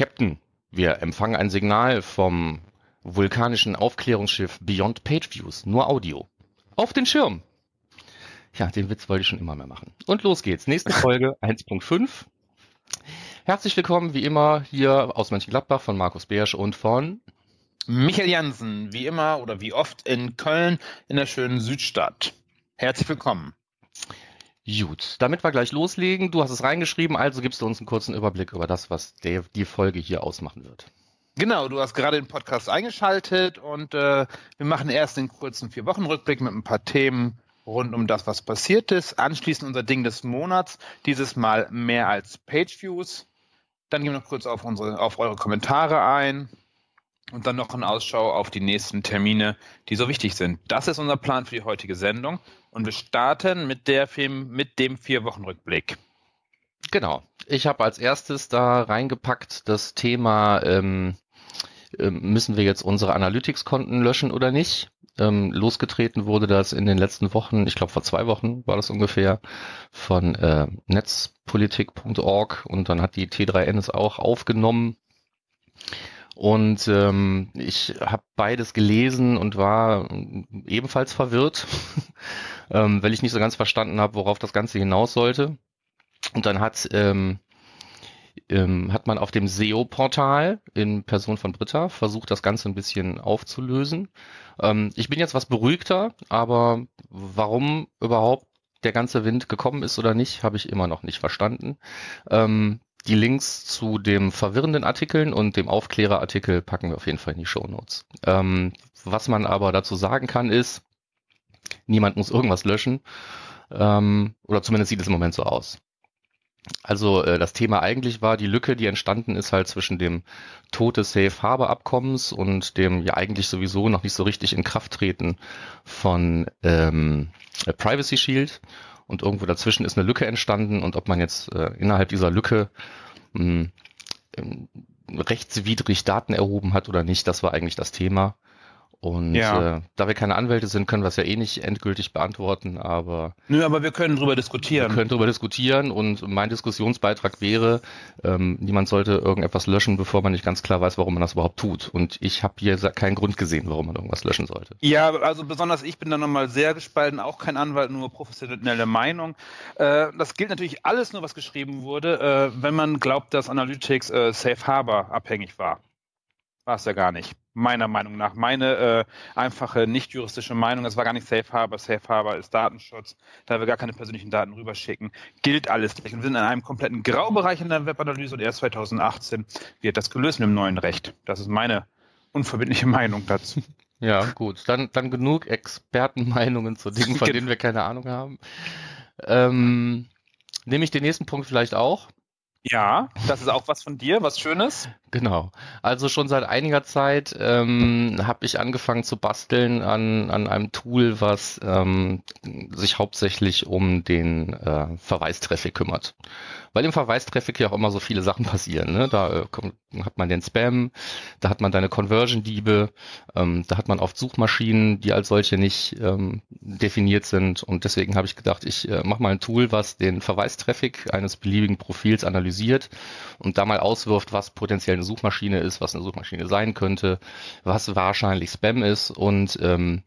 Captain, wir empfangen ein Signal vom vulkanischen Aufklärungsschiff Beyond Pageviews, nur Audio. Auf den Schirm. Ja, den Witz wollte ich schon immer mehr machen. Und los geht's. Nächste Folge 1.5. Herzlich willkommen, wie immer, hier aus Mönchengladbach von Markus Beersch und von Michael Jansen, wie immer oder wie oft in Köln in der schönen Südstadt. Herzlich willkommen. Gut, damit wir gleich loslegen. Du hast es reingeschrieben, also gibst du uns einen kurzen Überblick über das, was der, die Folge hier ausmachen wird. Genau, du hast gerade den Podcast eingeschaltet und äh, wir machen erst den kurzen Vier-Wochen-Rückblick mit ein paar Themen rund um das, was passiert ist. Anschließend unser Ding des Monats, dieses Mal mehr als Page-Views. Dann gehen wir noch kurz auf, unsere, auf eure Kommentare ein und dann noch eine Ausschau auf die nächsten Termine, die so wichtig sind. Das ist unser Plan für die heutige Sendung und wir starten mit, der Film, mit dem Vier-Wochen-Rückblick. Genau. Ich habe als erstes da reingepackt das Thema, ähm, äh, müssen wir jetzt unsere Analytics-Konten löschen oder nicht? Ähm, losgetreten wurde das in den letzten Wochen, ich glaube vor zwei Wochen war das ungefähr, von äh, netzpolitik.org und dann hat die T3N es auch aufgenommen. Und ähm, ich habe beides gelesen und war ebenfalls verwirrt, ähm, weil ich nicht so ganz verstanden habe, worauf das Ganze hinaus sollte. Und dann hat, ähm, ähm, hat man auf dem SEO-Portal in Person von Britta versucht, das Ganze ein bisschen aufzulösen. Ähm, ich bin jetzt was beruhigter, aber warum überhaupt der ganze Wind gekommen ist oder nicht, habe ich immer noch nicht verstanden. Ähm, die Links zu dem verwirrenden Artikeln und dem Aufklärerartikel packen wir auf jeden Fall in die Show Notes. Ähm, was man aber dazu sagen kann, ist, niemand muss irgendwas löschen. Ähm, oder zumindest sieht es im Moment so aus. Also äh, das Thema eigentlich war die Lücke, die entstanden ist halt zwischen dem Tod des Safe Harbor Abkommens und dem ja eigentlich sowieso noch nicht so richtig in Kraft treten von ähm, Privacy Shield. Und irgendwo dazwischen ist eine Lücke entstanden und ob man jetzt äh, innerhalb dieser Lücke mh, hm, rechtswidrig Daten erhoben hat oder nicht, das war eigentlich das Thema. Und ja. äh, da wir keine Anwälte sind, können wir es ja eh nicht endgültig beantworten, aber. Nö, aber wir können drüber diskutieren. Wir können drüber diskutieren und mein Diskussionsbeitrag wäre, ähm, niemand sollte irgendetwas löschen, bevor man nicht ganz klar weiß, warum man das überhaupt tut. Und ich habe hier keinen Grund gesehen, warum man irgendwas löschen sollte. Ja, also besonders ich bin da nochmal sehr gespalten, auch kein Anwalt, nur professionelle Meinung. Äh, das gilt natürlich alles nur, was geschrieben wurde, äh, wenn man glaubt, dass Analytics äh, Safe Harbor abhängig war. War es ja gar nicht meiner Meinung nach. Meine äh, einfache, nicht juristische Meinung, es war gar nicht Safe Harbor. Safe Harbor ist Datenschutz, da wir gar keine persönlichen Daten rüberschicken, gilt alles nicht. Und wir sind in einem kompletten Graubereich in der Webanalyse und erst 2018 wird das gelöst mit dem neuen Recht. Das ist meine unverbindliche Meinung dazu. Ja, gut. Dann, dann genug Expertenmeinungen zu Dingen, von denen wir keine Ahnung haben. Ähm, nehme ich den nächsten Punkt vielleicht auch? Ja, das ist auch was von dir, was Schönes. Genau. Also schon seit einiger Zeit ähm, habe ich angefangen zu basteln an, an einem Tool, was ähm, sich hauptsächlich um den äh, Verweistraffic kümmert weil im Verweistraffic ja auch immer so viele Sachen passieren. Ne? Da äh, kommt, hat man den Spam, da hat man deine Conversion-Diebe, ähm, da hat man oft Suchmaschinen, die als solche nicht ähm, definiert sind. Und deswegen habe ich gedacht, ich äh, mache mal ein Tool, was den Verweistraffic eines beliebigen Profils analysiert und da mal auswirft, was potenziell eine Suchmaschine ist, was eine Suchmaschine sein könnte, was wahrscheinlich Spam ist und ähm,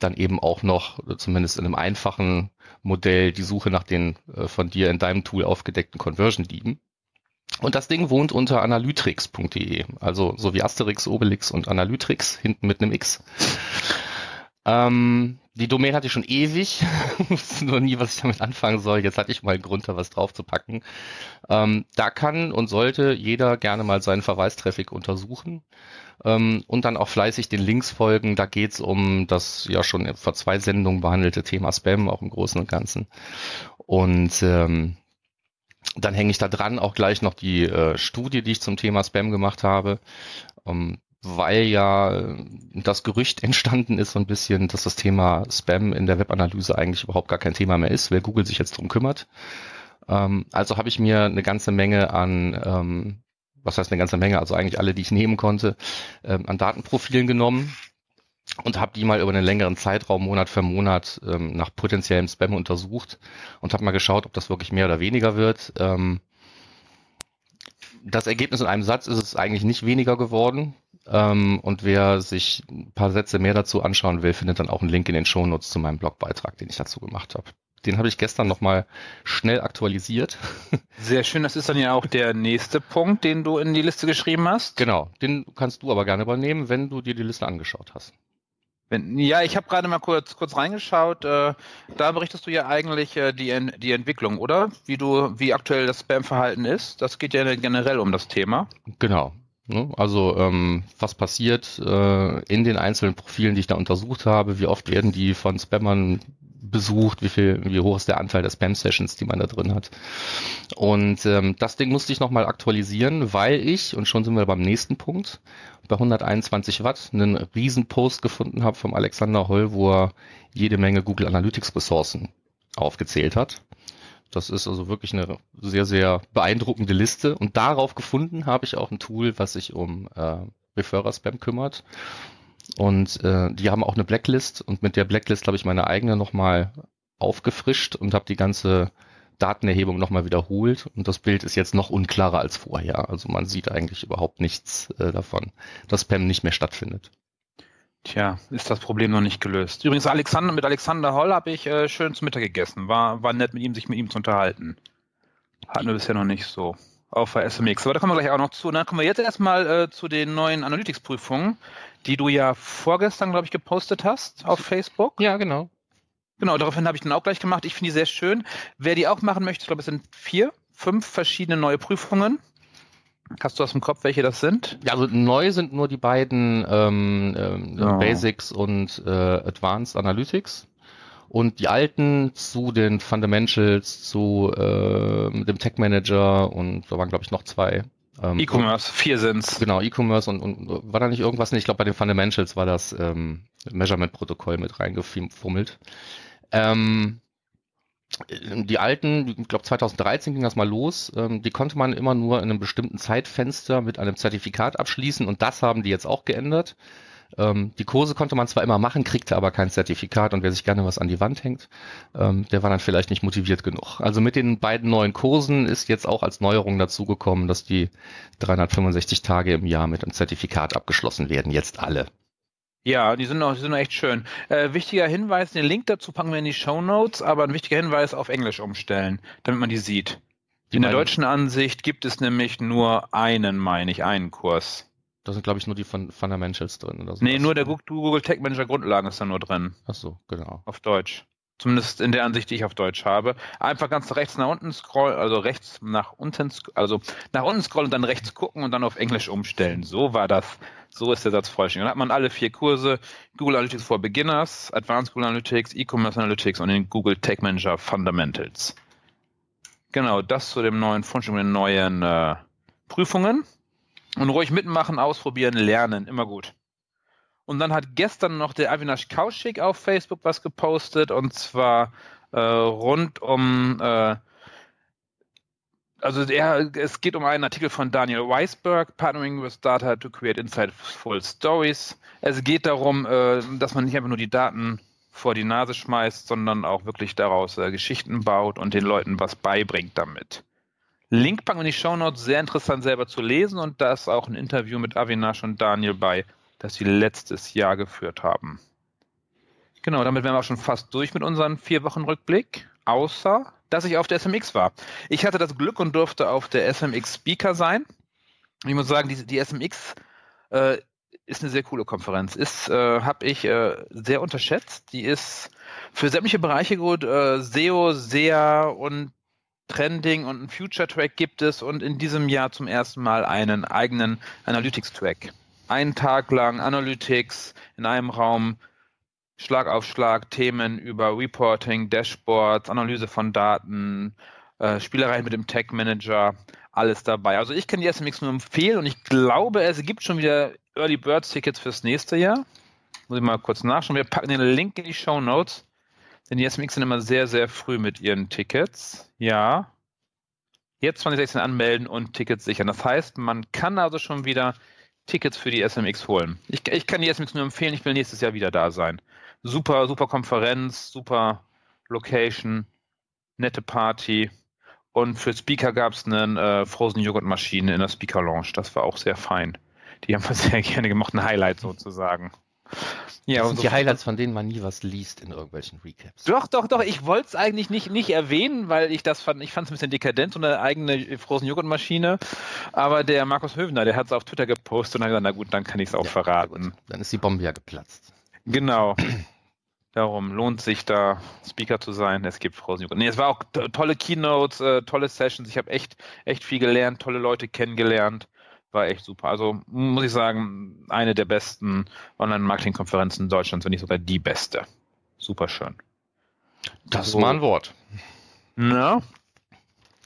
dann eben auch noch, zumindest in einem einfachen Modell, die Suche nach den äh, von dir in deinem Tool aufgedeckten Conversion-Dieben. Und das Ding wohnt unter analytrix.de, also so wie Asterix, Obelix und Analytrix, hinten mit einem X. Ähm, die Domain hatte ich schon ewig, wusste nur nie, was ich damit anfangen soll. Jetzt hatte ich mal einen Grund, da was drauf zu packen. Ähm, da kann und sollte jeder gerne mal seinen Verweistraffic untersuchen ähm, und dann auch fleißig den Links folgen. Da geht's um das ja schon vor zwei Sendungen behandelte Thema Spam, auch im Großen und Ganzen. Und ähm, dann hänge ich da dran auch gleich noch die äh, Studie, die ich zum Thema Spam gemacht habe. Ähm, weil ja äh, das Gerücht entstanden ist so ein bisschen, dass das Thema Spam in der Webanalyse eigentlich überhaupt gar kein Thema mehr ist, weil Google sich jetzt drum kümmert. Ähm, also habe ich mir eine ganze Menge an, ähm, was heißt eine ganze Menge, also eigentlich alle, die ich nehmen konnte, ähm, an Datenprofilen genommen und habe die mal über einen längeren Zeitraum, Monat für Monat, ähm, nach potenziellem Spam untersucht und habe mal geschaut, ob das wirklich mehr oder weniger wird. Ähm, das Ergebnis in einem Satz ist es eigentlich nicht weniger geworden. Ähm, und wer sich ein paar Sätze mehr dazu anschauen will, findet dann auch einen Link in den Shownotes zu meinem Blogbeitrag, den ich dazu gemacht habe. Den habe ich gestern nochmal schnell aktualisiert. Sehr schön, das ist dann ja auch der nächste Punkt, den du in die Liste geschrieben hast. Genau, den kannst du aber gerne übernehmen, wenn du dir die Liste angeschaut hast. Wenn, ja, ich habe gerade mal kurz, kurz reingeschaut. Äh, da berichtest du ja eigentlich äh, die, die Entwicklung, oder? Wie du, wie aktuell das Spam-Verhalten ist. Das geht ja generell um das Thema. Genau. Ne? Also ähm, was passiert äh, in den einzelnen Profilen, die ich da untersucht habe, wie oft werden die von Spammern besucht, wie viel, wie hoch ist der Anteil der Spam-Sessions, die man da drin hat. Und ähm, das Ding musste ich nochmal aktualisieren, weil ich, und schon sind wir beim nächsten Punkt, bei 121 Watt einen Riesenpost gefunden habe vom Alexander Holl, wo er jede Menge Google Analytics Ressourcen aufgezählt hat. Das ist also wirklich eine sehr, sehr beeindruckende Liste. Und darauf gefunden habe ich auch ein Tool, was sich um äh, Referrer-Spam kümmert. Und äh, die haben auch eine Blacklist und mit der Blacklist habe ich meine eigene nochmal aufgefrischt und habe die ganze Datenerhebung nochmal wiederholt und das Bild ist jetzt noch unklarer als vorher. Also man sieht eigentlich überhaupt nichts äh, davon, dass Spam nicht mehr stattfindet. Tja, ist das Problem noch nicht gelöst. Übrigens, Alexander, mit Alexander Holl habe ich äh, schön zu Mittag gegessen. War, war nett, mit ihm, sich mit ihm zu unterhalten. Hatten wir bisher noch nicht so auf der SMX. Aber da kommen wir gleich auch noch zu. Dann kommen wir jetzt erstmal äh, zu den neuen Analytics-Prüfungen, die du ja vorgestern, glaube ich, gepostet hast auf Facebook. Ja, genau. Genau, daraufhin habe ich dann auch gleich gemacht. Ich finde die sehr schön. Wer die auch machen möchte, ich glaube, es sind vier, fünf verschiedene neue Prüfungen. Hast du aus dem Kopf, welche das sind? Ja, also neu sind nur die beiden ähm, ähm, oh. Basics und äh, Advanced Analytics. Und die alten zu den Fundamentals, zu äh, dem Tech Manager und da waren, glaube ich, noch zwei. Ähm, E-Commerce, vier sind's. Genau, E-Commerce und, und war da nicht irgendwas? Ich glaube, bei den Fundamentals war das ähm, Measurement-Protokoll mit reingefummelt. Ähm, die alten, ich glaube 2013 ging das mal los, ähm, die konnte man immer nur in einem bestimmten Zeitfenster mit einem Zertifikat abschließen und das haben die jetzt auch geändert. Ähm, die Kurse konnte man zwar immer machen, kriegte aber kein Zertifikat und wer sich gerne was an die Wand hängt, ähm, der war dann vielleicht nicht motiviert genug. Also mit den beiden neuen Kursen ist jetzt auch als Neuerung dazugekommen, dass die 365 Tage im Jahr mit einem Zertifikat abgeschlossen werden, jetzt alle. Ja, die sind auch, die sind auch echt schön. Äh, wichtiger Hinweis, den Link dazu packen wir in die Show Notes, aber ein wichtiger Hinweis auf Englisch umstellen, damit man die sieht. Die in der deutschen Ansicht gibt es nämlich nur einen, meine ich, einen Kurs. Da sind, glaube ich, nur die von Fundamentals drin oder so. Nee, nur der Google Tech Manager Grundlagen ist da nur drin. Ach so, genau. Auf Deutsch. Zumindest in der Ansicht, die ich auf Deutsch habe. Einfach ganz rechts nach unten scrollen, also rechts nach unten, also nach unten scrollen und dann rechts gucken und dann auf Englisch umstellen. So war das. So ist der Satz vollständig. Dann hat man alle vier Kurse, Google Analytics for Beginners, Advanced Google Analytics, E-Commerce Analytics und den Google Tech Manager Fundamentals. Genau, das zu dem neuen Fundstück mit den neuen äh, Prüfungen. Und ruhig mitmachen, ausprobieren, lernen, immer gut. Und dann hat gestern noch der Avinash Kaushik auf Facebook was gepostet und zwar äh, rund um, äh, also der, es geht um einen Artikel von Daniel Weisberg, Partnering with Data to Create Insightful Stories. Es geht darum, äh, dass man nicht einfach nur die Daten vor die Nase schmeißt, sondern auch wirklich daraus äh, Geschichten baut und den Leuten was beibringt damit. Link packen in die Show Notes, sehr interessant selber zu lesen und da ist auch ein Interview mit Avinash und Daniel bei das sie letztes Jahr geführt haben. Genau, damit wären wir auch schon fast durch mit unserem vier Wochen Rückblick, außer dass ich auf der SMX war. Ich hatte das Glück und durfte auf der SMX Speaker sein. Ich muss sagen, die, die SMX äh, ist eine sehr coole Konferenz. Ist, äh, habe ich äh, sehr unterschätzt. Die ist für sämtliche Bereiche gut. Äh, SEO, SEA und Trending und ein Future Track gibt es und in diesem Jahr zum ersten Mal einen eigenen Analytics Track einen Tag lang Analytics in einem Raum, Schlag auf Schlag Themen über Reporting, Dashboards, Analyse von Daten, äh, Spielereien mit dem Tech Manager, alles dabei. Also ich kann die SMX nur empfehlen und ich glaube, es gibt schon wieder Early Birds Tickets fürs nächste Jahr. Muss ich mal kurz nachschauen. Wir packen den Link in die Show Notes. Denn die SMX sind immer sehr, sehr früh mit ihren Tickets. Ja. Jetzt 2016 anmelden und Tickets sichern. Das heißt, man kann also schon wieder Tickets für die SMX holen. Ich, ich kann die SMX nur empfehlen, ich will nächstes Jahr wieder da sein. Super, super Konferenz, super Location, nette Party Und für Speaker gab es eine äh, Frozen Joghurt Maschine in der Speaker Lounge. Das war auch sehr fein. Die haben wir sehr gerne gemacht, ein Highlight sozusagen. Ja, das sind so die Highlights, von denen man nie was liest in irgendwelchen Recaps. Doch, doch, doch. Ich wollte es eigentlich nicht, nicht erwähnen, weil ich das fand, ich fand es ein bisschen dekadent, so eine eigene Frozen Joghurt Maschine. Aber der Markus Höfner, der hat es auf Twitter gepostet und hat gesagt, na gut, dann kann ich es auch ja, verraten. Dann ist die Bombe ja geplatzt. Genau. Darum lohnt sich da Speaker zu sein. Es gibt Frozen Joghurt. Nee, es war auch tolle Keynotes, äh, tolle Sessions. Ich habe echt, echt viel gelernt, tolle Leute kennengelernt. War echt super. Also muss ich sagen, eine der besten Online-Marketing-Konferenzen Deutschlands, wenn nicht sogar die beste. Super schön. Das ist mal ein Wort. Na?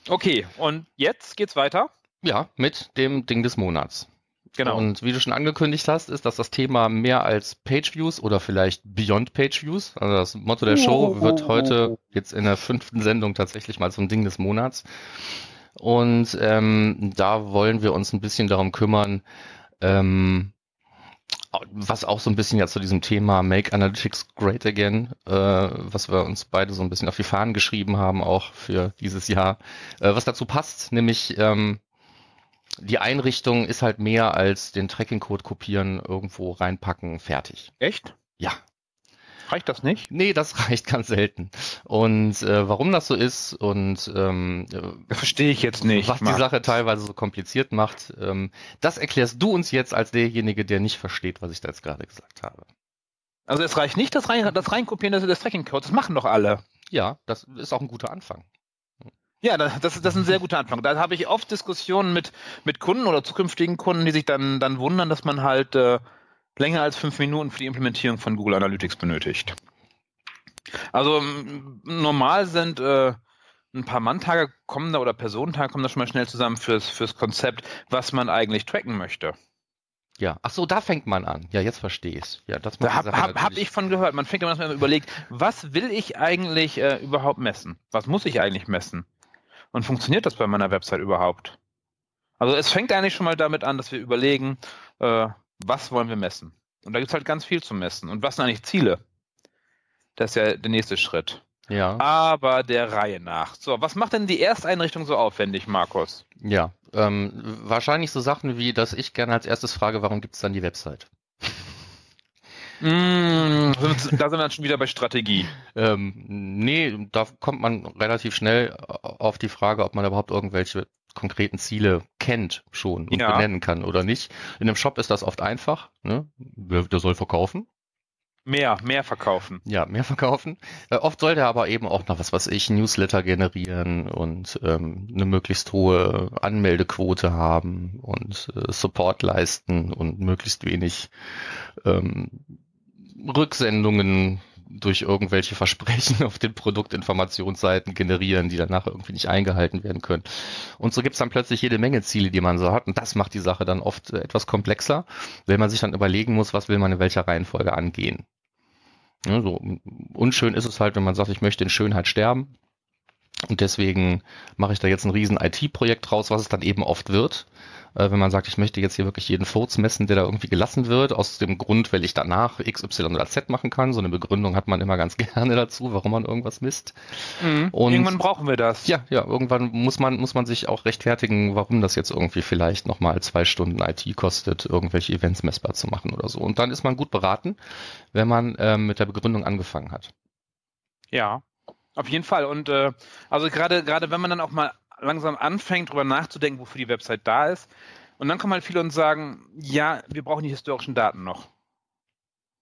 Okay, und jetzt geht's weiter? Ja, mit dem Ding des Monats. Genau. Und wie du schon angekündigt hast, ist, dass das Thema mehr als Page-Views oder vielleicht Beyond Page-Views, also das Motto der Show, wird heute jetzt in der fünften Sendung tatsächlich mal zum Ding des Monats. Und ähm, da wollen wir uns ein bisschen darum kümmern, ähm, was auch so ein bisschen ja zu diesem Thema Make Analytics Great Again, äh, was wir uns beide so ein bisschen auf die Fahnen geschrieben haben, auch für dieses Jahr, äh, was dazu passt, nämlich ähm, die Einrichtung ist halt mehr als den Tracking-Code kopieren, irgendwo reinpacken, fertig. Echt? Ja. Reicht das nicht? Nee, das reicht ganz selten. Und äh, warum das so ist und ähm, das verstehe ich jetzt nicht. Was Marc. die Sache teilweise so kompliziert macht, ähm, das erklärst du uns jetzt als derjenige, der nicht versteht, was ich da jetzt gerade gesagt habe. Also es reicht nicht das, rein, das Reinkopieren des Tracking-Codes, das machen doch alle. Ja, das ist auch ein guter Anfang. Ja, das, das ist ein sehr guter Anfang. Da habe ich oft Diskussionen mit, mit Kunden oder zukünftigen Kunden, die sich dann, dann wundern, dass man halt äh, länger als fünf Minuten für die Implementierung von Google Analytics benötigt. Also normal sind äh, ein paar Manntage kommen da oder Personentage kommen da schon mal schnell zusammen fürs, fürs Konzept, was man eigentlich tracken möchte. Ja, ach so, da fängt man an. Ja, jetzt verstehe ich es. Ja, das da habe hab, hab ich von gehört. Man fängt immer erstmal überlegt, was will ich eigentlich äh, überhaupt messen? Was muss ich eigentlich messen? Und funktioniert das bei meiner Website überhaupt? Also es fängt eigentlich schon mal damit an, dass wir überlegen, äh, was wollen wir messen? Und da gibt es halt ganz viel zu messen. Und was sind eigentlich Ziele? Das ist ja der nächste Schritt. Ja. Aber der Reihe nach. So, was macht denn die Ersteinrichtung so aufwendig, Markus? Ja, ähm, wahrscheinlich so Sachen wie, dass ich gerne als erstes frage, warum gibt es dann die Website? Mm, da sind wir dann schon wieder bei Strategie. Ähm, nee, da kommt man relativ schnell auf die Frage, ob man überhaupt irgendwelche konkreten Ziele kennt schon und ja. benennen kann oder nicht. In einem Shop ist das oft einfach. Ne? Der soll verkaufen. Mehr, mehr verkaufen. Ja, mehr verkaufen. Äh, oft soll der aber eben auch noch was, was ich, Newsletter generieren und ähm, eine möglichst hohe Anmeldequote haben und äh, Support leisten und möglichst wenig ähm, Rücksendungen durch irgendwelche Versprechen auf den Produktinformationsseiten generieren, die danach irgendwie nicht eingehalten werden können. Und so gibt's dann plötzlich jede Menge Ziele, die man so hat. Und das macht die Sache dann oft äh, etwas komplexer, wenn man sich dann überlegen muss, was will man in welcher Reihenfolge angehen. Ja, so unschön ist es halt, wenn man sagt, ich möchte in Schönheit sterben. Und deswegen mache ich da jetzt ein riesen IT-Projekt draus, was es dann eben oft wird äh, wenn man sagt, ich möchte jetzt hier wirklich jeden Furz messen, der da irgendwie gelassen wird, aus dem Grund, weil ich danach X, Y oder Z machen kann. So eine Begründung hat man immer ganz gerne dazu, warum man irgendwas misst. Mhm. Und irgendwann brauchen wir das. Ja, ja, irgendwann muss man, muss man sich auch rechtfertigen, warum das jetzt irgendwie vielleicht nochmal zwei Stunden IT kostet, irgendwelche Events messbar zu machen oder so. Und dann ist man gut beraten, wenn man ähm, mit der Begründung angefangen hat. Ja, auf jeden Fall. Und äh, also gerade gerade wenn man dann auch mal langsam anfängt, darüber nachzudenken, wofür die Website da ist. Und dann kommen halt viele und sagen, ja, wir brauchen die historischen Daten noch.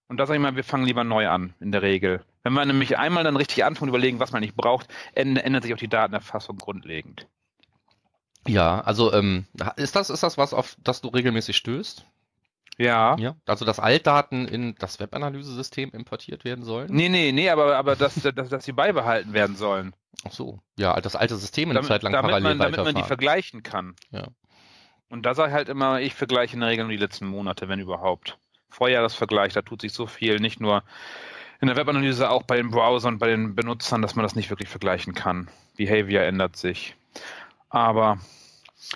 Und da sage ich mal, wir fangen lieber neu an, in der Regel. Wenn man nämlich einmal dann richtig anfängt und überlegen, was man nicht braucht, ändert sich auch die Datenerfassung grundlegend. Ja, also ähm, ist das ist das was, auf das du regelmäßig stößt? Ja. Ja. Also dass Altdaten in das Webanalysesystem importiert werden sollen? Nee, nee, nee, aber, aber dass, dass, dass sie beibehalten werden sollen. Ach so. Ja, das alte System eine damit, Zeit lang damit parallel man, Damit man die vergleichen kann. Ja. Und da sage ich halt immer, ich vergleiche in der Regel nur die letzten Monate, wenn überhaupt. Vorjahresvergleich, da tut sich so viel, nicht nur in der Webanalyse, auch bei den Browsern, bei den Benutzern, dass man das nicht wirklich vergleichen kann. Behavior ändert sich. Aber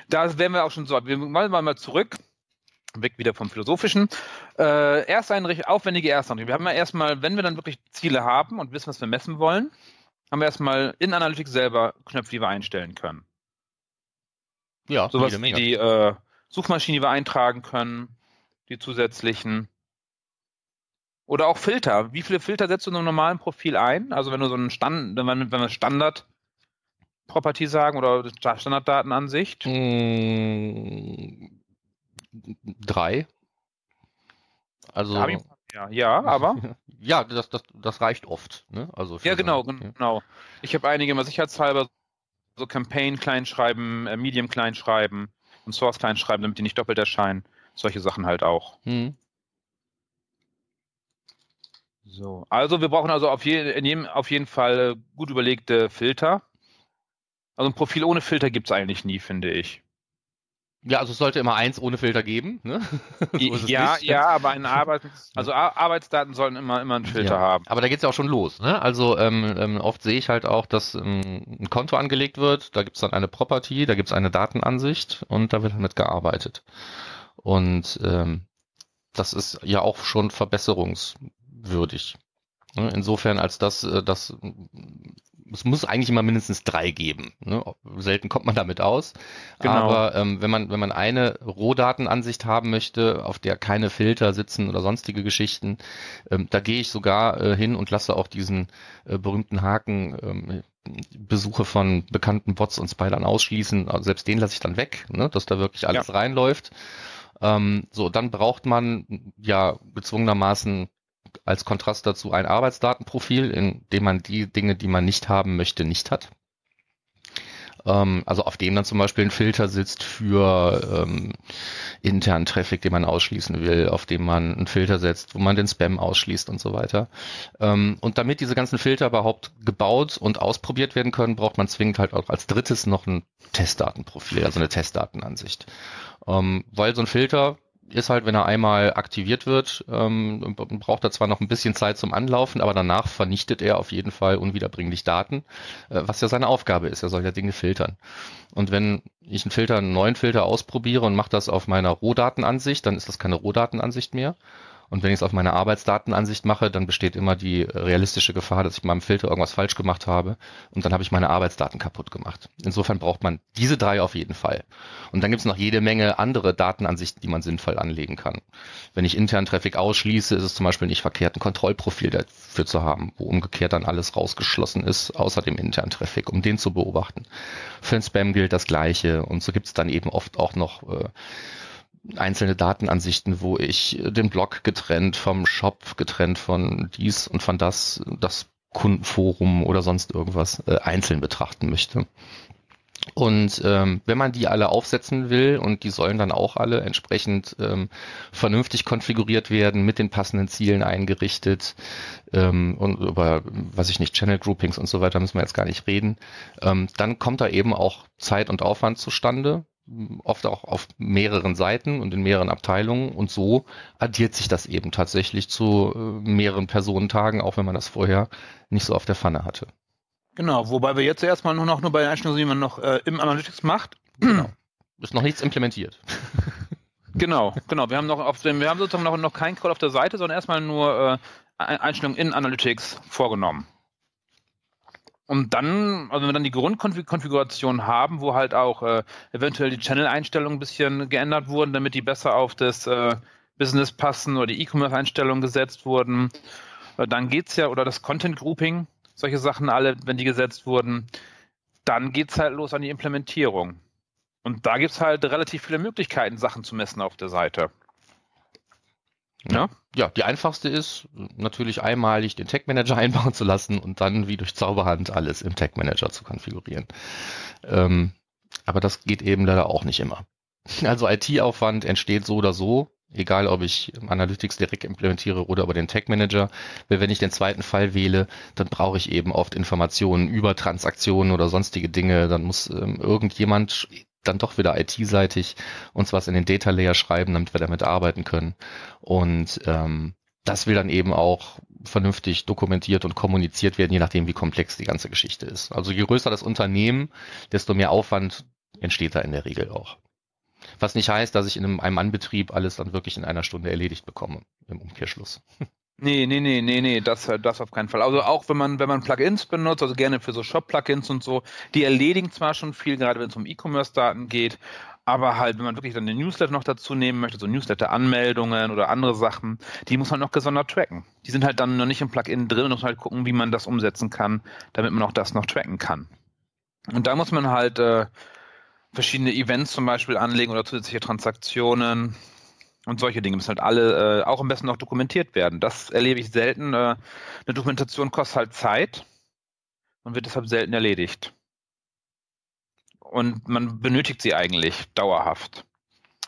da wären wir auch schon so. Wir wollen mal zurück weg wieder vom Philosophischen. Äh, Ersteinrichtung, aufwendige Ersteinrichtung. Wir haben ja erstmal, wenn wir dann wirklich Ziele haben und wissen, was wir messen wollen, haben wir erstmal in Analytics selber Knöpfe, die wir einstellen können. Ja, Sowas wie die äh, Suchmaschine, die wir eintragen können, die zusätzlichen. Oder auch Filter. Wie viele Filter setzt du in einem normalen Profil ein? Also wenn du so einen Stand, wenn wir, Standard Property sagen oder Standarddatenansicht? Mm, drei. Also. Ja, ja, aber. ja, das, das, das reicht oft. Ne? Also ja, genau, sein, genau. Ja. Ich habe einige immer sicherheitshalber so Campaign kleinschreiben, äh, Medium kleinschreiben und Source kleinschreiben, damit die nicht doppelt erscheinen. Solche Sachen halt auch. Hm. So, also wir brauchen also auf, je, in jedem, auf jeden Fall gut überlegte Filter. Also ein Profil ohne Filter gibt es eigentlich nie, finde ich. Ja, also es sollte immer eins ohne Filter geben. Ne? so ja, ja, aber ein Arbeit, also Arbeitsdaten sollen immer, immer einen Filter ja. haben. Aber da geht es ja auch schon los. Ne? Also ähm, ähm, oft sehe ich halt auch, dass ähm, ein Konto angelegt wird, da gibt es dann eine Property, da gibt es eine Datenansicht und da wird damit gearbeitet. Und ähm, das ist ja auch schon verbesserungswürdig. Ne? Insofern, als dass äh, das es muss eigentlich immer mindestens drei geben. Ne? Selten kommt man damit aus. Genau. Aber ähm, wenn man wenn man eine Rohdatenansicht haben möchte, auf der keine Filter sitzen oder sonstige Geschichten, ähm, da gehe ich sogar äh, hin und lasse auch diesen äh, berühmten Haken ähm, Besuche von bekannten Bots und Spidern ausschließen. Also selbst den lasse ich dann weg, ne? dass da wirklich alles ja. reinläuft. Ähm, so, dann braucht man ja gezwungenermaßen als Kontrast dazu ein Arbeitsdatenprofil, in dem man die Dinge, die man nicht haben möchte, nicht hat. Ähm, also auf dem dann zum Beispiel ein Filter sitzt für ähm, internen Traffic, den man ausschließen will, auf dem man einen Filter setzt, wo man den Spam ausschließt und so weiter. Ähm, und damit diese ganzen Filter überhaupt gebaut und ausprobiert werden können, braucht man zwingend halt auch als drittes noch ein Testdatenprofil, also eine Testdatenansicht. Ähm, weil so ein Filter ist halt, wenn er einmal aktiviert wird, ähm, braucht er zwar noch ein bisschen Zeit zum Anlaufen, aber danach vernichtet er auf jeden Fall unwiederbringlich Daten, äh, was ja seine Aufgabe ist. Er soll ja Dinge filtern. Und wenn ich einen Filter, einen neuen Filter ausprobiere und mache das auf meiner Rohdatenansicht, dann ist das keine Rohdatenansicht mehr, und wenn ich es auf meine Arbeitsdatenansicht mache, dann besteht immer die realistische Gefahr, dass ich meinem Filter irgendwas falsch gemacht habe und dann habe ich meine Arbeitsdaten kaputt gemacht. Insofern braucht man diese drei auf jeden Fall. Und dann gibt es noch jede Menge andere Datenansichten, die man sinnvoll anlegen kann. Wenn ich internen Traffic ausschließe, ist es zum Beispiel nicht verkehrt, ein Kontrollprofil dafür zu haben, wo umgekehrt dann alles rausgeschlossen ist, außer dem internen Traffic, um den zu beobachten. Für den Spam gilt das Gleiche und so gibt es dann eben oft auch noch äh, einzelne Datenansichten, wo ich den Blog getrennt vom Shop, getrennt von dies und von das, das Kundenforum oder sonst irgendwas äh, einzeln betrachten möchte. Und ähm, wenn man die alle aufsetzen will, und die sollen dann auch alle entsprechend ähm, vernünftig konfiguriert werden, mit den passenden Zielen eingerichtet ähm, und über, was ich nicht, Channel Groupings und so weiter müssen wir jetzt gar nicht reden, ähm, dann kommt da eben auch Zeit und Aufwand zustande, oft auch auf mehreren Seiten und in mehreren Abteilungen und so addiert sich das eben tatsächlich zu äh, mehreren Personentagen, auch wenn man das vorher nicht so auf der Pfanne hatte. Genau, wobei wir jetzt erstmal nur noch nur bei den Einstellungen, die man noch äh, im Analytics macht. Genau. Ist noch nichts implementiert. genau, genau. Wir haben noch auf dem, wir haben sozusagen noch, noch keinen Call auf der Seite, sondern erstmal nur äh, Einstellungen in Analytics vorgenommen. Und dann, also wenn wir dann die Grundkonfiguration haben, wo halt auch äh, eventuell die Channel-Einstellungen ein bisschen geändert wurden, damit die besser auf das äh, Business passen oder die E-Commerce-Einstellungen gesetzt wurden, äh, dann geht's ja, oder das Content-Grouping, solche Sachen alle, wenn die gesetzt wurden, dann geht's halt los an die Implementierung. Und da gibt's halt relativ viele Möglichkeiten, Sachen zu messen auf der Seite. Ja, ja, die einfachste ist natürlich einmalig den Tag Manager einbauen zu lassen und dann wie durch Zauberhand alles im Tag Manager zu konfigurieren. Ähm, aber das geht eben leider auch nicht immer. Also IT-Aufwand entsteht so oder so, egal ob ich Analytics direkt implementiere oder über den Tag Manager. Weil wenn ich den zweiten Fall wähle, dann brauche ich eben oft Informationen über Transaktionen oder sonstige Dinge. Dann muss ähm, irgendjemand dann doch wieder IT-seitig uns was in den Data Layer schreiben, damit wir damit arbeiten können. Und ähm, das will dann eben auch vernünftig dokumentiert und kommuniziert werden, je nachdem, wie komplex die ganze Geschichte ist. Also je größer das Unternehmen, desto mehr Aufwand entsteht da in der Regel auch. Was nicht heißt, dass ich in einem, Anbetrieb alles dann wirklich in einer Stunde erledigt bekomme, im Umkehrschluss. Nee, nee, nee, nee, nee, das, das auf keinen Fall. Also auch wenn man, wenn man Plugins benutzt, also gerne für so Shop-Plugins und so, die erledigen zwar schon viel, gerade wenn es um E-Commerce-Daten geht, aber halt, wenn man wirklich dann den Newsletter noch dazu nehmen möchte, so Newsletter-Anmeldungen oder andere Sachen, die muss man noch gesondert tracken. Die sind halt dann noch nicht im Plugin drin und muss halt gucken, wie man das umsetzen kann, damit man auch das noch tracken kann. Und da muss man halt äh, verschiedene Events zum Beispiel anlegen oder zusätzliche Transaktionen und solche Dinge müssen halt alle äh, auch am besten noch dokumentiert werden. Das erlebe ich selten. Äh, eine Dokumentation kostet halt Zeit und wird deshalb selten erledigt. Und man benötigt sie eigentlich dauerhaft.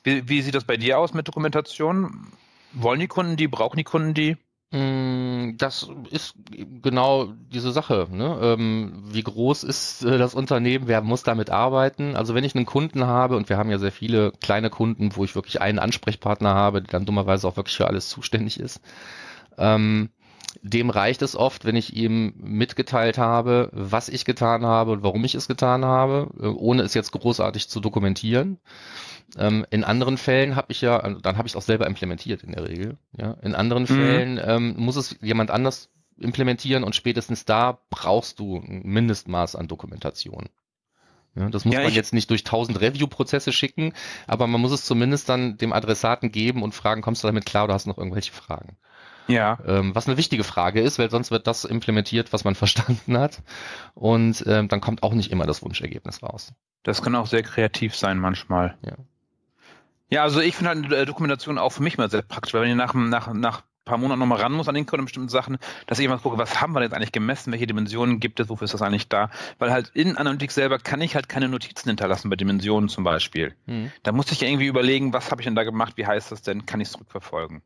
Wie, wie sieht das bei dir aus mit Dokumentation? Wollen die Kunden die? Brauchen die Kunden die? Mm, das ist genau diese Sache. Ne? Ähm, wie groß ist äh, das Unternehmen? Wer muss damit arbeiten? Also wenn ich einen Kunden habe, und wir haben ja sehr viele kleine Kunden, wo ich wirklich einen Ansprechpartner habe, der dann dummerweise auch wirklich für alles zuständig ist, ähm, dem reicht es oft, wenn ich ihm mitgeteilt habe, was ich getan habe und warum ich es getan habe, äh, ohne es jetzt großartig zu dokumentieren. Ähm, in anderen Fällen habe ich ja, dann habe ich es auch selber implementiert in der Regel. Ja, in anderen mhm. Fällen ähm, muss es jemand anders implementieren und spätestens da brauchst du ein Mindestmaß an Dokumentation. Ja, das muss ja, man jetzt nicht durch tausend Review-Prozesse schicken, aber man muss es zumindest dann dem Adressaten geben und fragen, kommst du damit klar oder hast du noch irgendwelche Fragen? Ja. Ähm, was eine wichtige Frage ist, weil sonst wird das implementiert, was man verstanden hat. Und ähm, dann kommt auch nicht immer das Wunschergebnis raus. Das kann auch sehr kreativ sein manchmal. Ja. Ja, also ich finde halt äh, Dokumentation auch für mich mal sehr praktisch, weil wenn ich nach, nach, nach paar Monaten nochmal ran muss an den Code und bestimmten Sachen, dass ich immer gucke, was haben wir denn jetzt eigentlich gemessen, welche Dimensionen gibt es, wofür ist das eigentlich da? Weil halt in Analytics selber kann ich halt keine Notizen hinterlassen bei Dimensionen zum Beispiel. Mhm. Da muss ich ja irgendwie überlegen, was habe ich denn da gemacht, wie heißt das denn, kann ich es zurückverfolgen?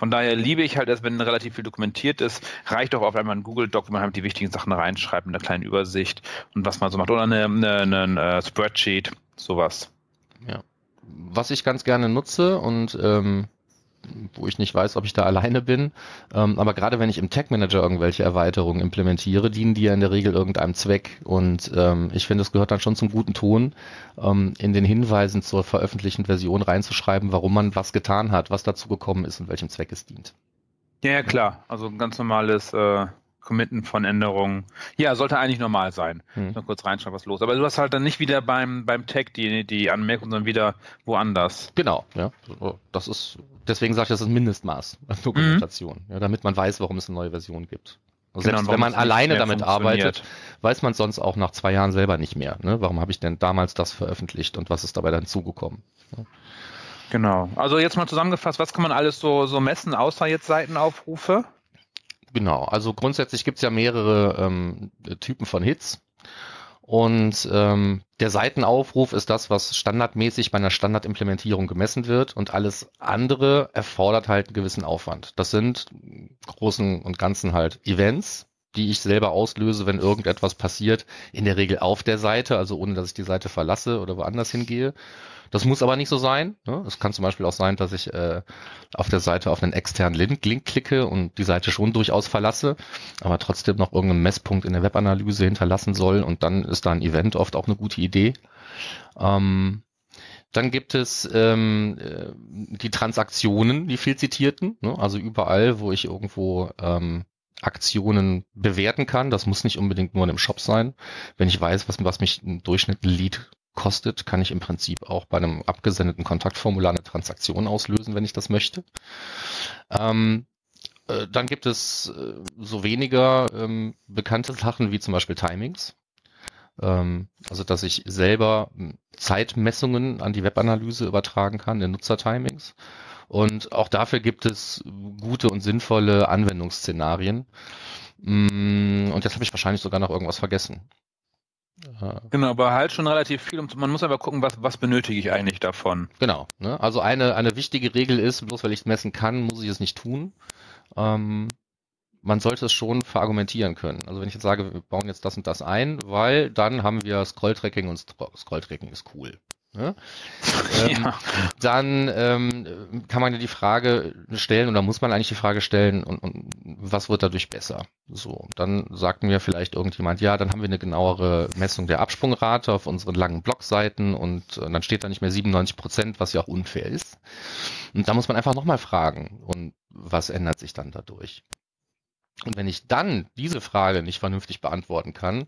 Von daher liebe ich halt es, wenn relativ viel dokumentiert ist, reicht auch auf einmal ein Google-Doc, wo man halt die wichtigen Sachen reinschreibt mit einer kleinen Übersicht und was man so macht. Oder eine, eine, eine, eine äh, Spreadsheet, sowas. Ja was ich ganz gerne nutze und ähm, wo ich nicht weiß, ob ich da alleine bin. Ähm, aber gerade wenn ich im Tag Manager irgendwelche Erweiterungen implementiere, dienen die ja in der Regel irgendeinem Zweck. Und ähm, ich finde, es gehört dann schon zum guten Ton, ähm, in den Hinweisen zur veröffentlichten Version reinzuschreiben, warum man was getan hat, was dazu gekommen ist und welchem Zweck es dient. Ja, ja klar. Also ein ganz normales äh, Committen von Änderungen. Ja, sollte eigentlich normal sein. Hm. Mal kurz reinschauen, was los. Aber du hast halt dann nicht wieder beim, beim Tag die, die Anmerkung, sondern wieder woanders. Genau, ja. Das ist, deswegen sage ich, das ist ein Mindestmaß an Dokumentation, mhm. ja, damit man weiß, warum es eine neue Version gibt. Also genau, selbst wenn man alleine damit arbeitet, weiß man sonst auch nach zwei Jahren selber nicht mehr. Ne? Warum habe ich denn damals das veröffentlicht und was ist dabei dann zugekommen? Ja. Genau. Also jetzt mal zusammengefasst, was kann man alles so, so messen, außer jetzt Seitenaufrufe? Genau, also grundsätzlich gibt's ja mehrere ähm, Typen von Hits. Und ähm, der Seitenaufruf ist das, was standardmäßig bei einer Standardimplementierung gemessen wird und alles andere erfordert halt einen gewissen Aufwand. Das sind großen und ganzen halt Events, die ich selber auslöse, wenn irgendetwas passiert, in der Regel auf der Seite, also ohne dass ich die Seite verlasse oder woanders hingehe. Das muss aber nicht so sein. Ne? Es kann zum Beispiel auch sein, dass ich äh, auf der Seite auf einen externen Link, Link klicke und die Seite schon durchaus verlasse, aber trotzdem noch irgendeinen Messpunkt in der Webanalyse hinterlassen soll und dann ist da ein Event oft auch eine gute Idee. Ähm, dann gibt es ähm, äh, die Transaktionen, die viel zitierten, ne? also überall, wo ich irgendwo ähm, Aktionen bewerten kann. Das muss nicht unbedingt nur in einem Shop sein. Wenn ich weiß, was, was mich im Durchschnitt ein Lead kostet, kann ich im Prinzip auch bei einem abgesendeten Kontaktformular eine Transaktion auslösen, wenn ich das möchte. Ähm, äh, dann gibt es äh, so weniger ähm, bekannte Sachen wie zum Beispiel Timings. Ähm, also dass ich selber hm, Zeitmessungen an die Webanalyse übertragen kann in Nutzertimings. Und auch dafür gibt es gute und sinnvolle Anwendungsszenarien. Mm, und jetzt habe ich wahrscheinlich sogar noch irgendwas vergessen. Genau, aber halt schon relativ viel. Man muss aber gucken, was, was benötige ich eigentlich davon. Genau. Ne? Also eine, eine wichtige Regel ist, bloß weil ich es messen kann, muss ich es nicht tun. Ähm, man sollte es schon verargumentieren können. Also wenn ich jetzt sage, wir bauen jetzt das und das ein, weil dann haben wir Scrolltracking und Scrolltracking ist cool. Ne? Ähm, ja. Dann ähm, kann man ja die Frage stellen oder muss man eigentlich die Frage stellen, und, und was wird dadurch besser? So, dann sagt mir vielleicht irgendjemand, ja, dann haben wir eine genauere Messung der Absprungrate auf unseren langen Blogseiten und, und dann steht da nicht mehr 97 Prozent, was ja auch unfair ist. Und da muss man einfach nochmal fragen, und was ändert sich dann dadurch? Und wenn ich dann diese Frage nicht vernünftig beantworten kann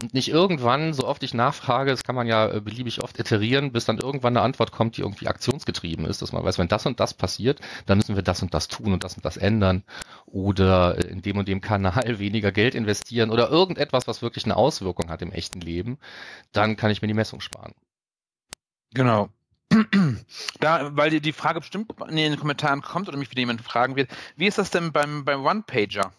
und nicht irgendwann, so oft ich nachfrage, das kann man ja äh, beliebig oft iterieren, bis dann irgendwann eine Antwort kommt, die irgendwie aktionsgetrieben ist, dass man weiß, wenn das und das passiert, dann müssen wir das und das tun und das und das ändern oder in dem und dem Kanal weniger Geld investieren oder irgendetwas, was wirklich eine Auswirkung hat im echten Leben, dann kann ich mir die Messung sparen. Genau. Da, weil die Frage bestimmt in den Kommentaren kommt oder mich wieder jemand fragen wird, wie ist das denn beim, beim One-Pager?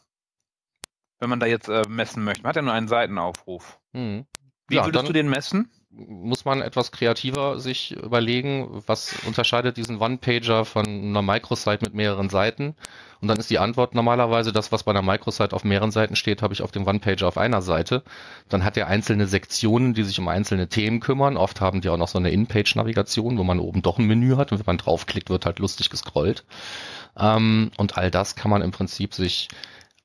Wenn man da jetzt äh, messen möchte. Man hat ja nur einen Seitenaufruf. Hm. Wie ja, würdest du den messen? Muss man etwas kreativer sich überlegen, was unterscheidet diesen One-Pager von einer Microsite mit mehreren Seiten? Und dann ist die Antwort normalerweise, das, was bei einer Microsite auf mehreren Seiten steht, habe ich auf dem One-Pager auf einer Seite. Dann hat er einzelne Sektionen, die sich um einzelne Themen kümmern. Oft haben die auch noch so eine In-Page-Navigation, wo man oben doch ein Menü hat und wenn man draufklickt, wird halt lustig gescrollt. Ähm, und all das kann man im Prinzip sich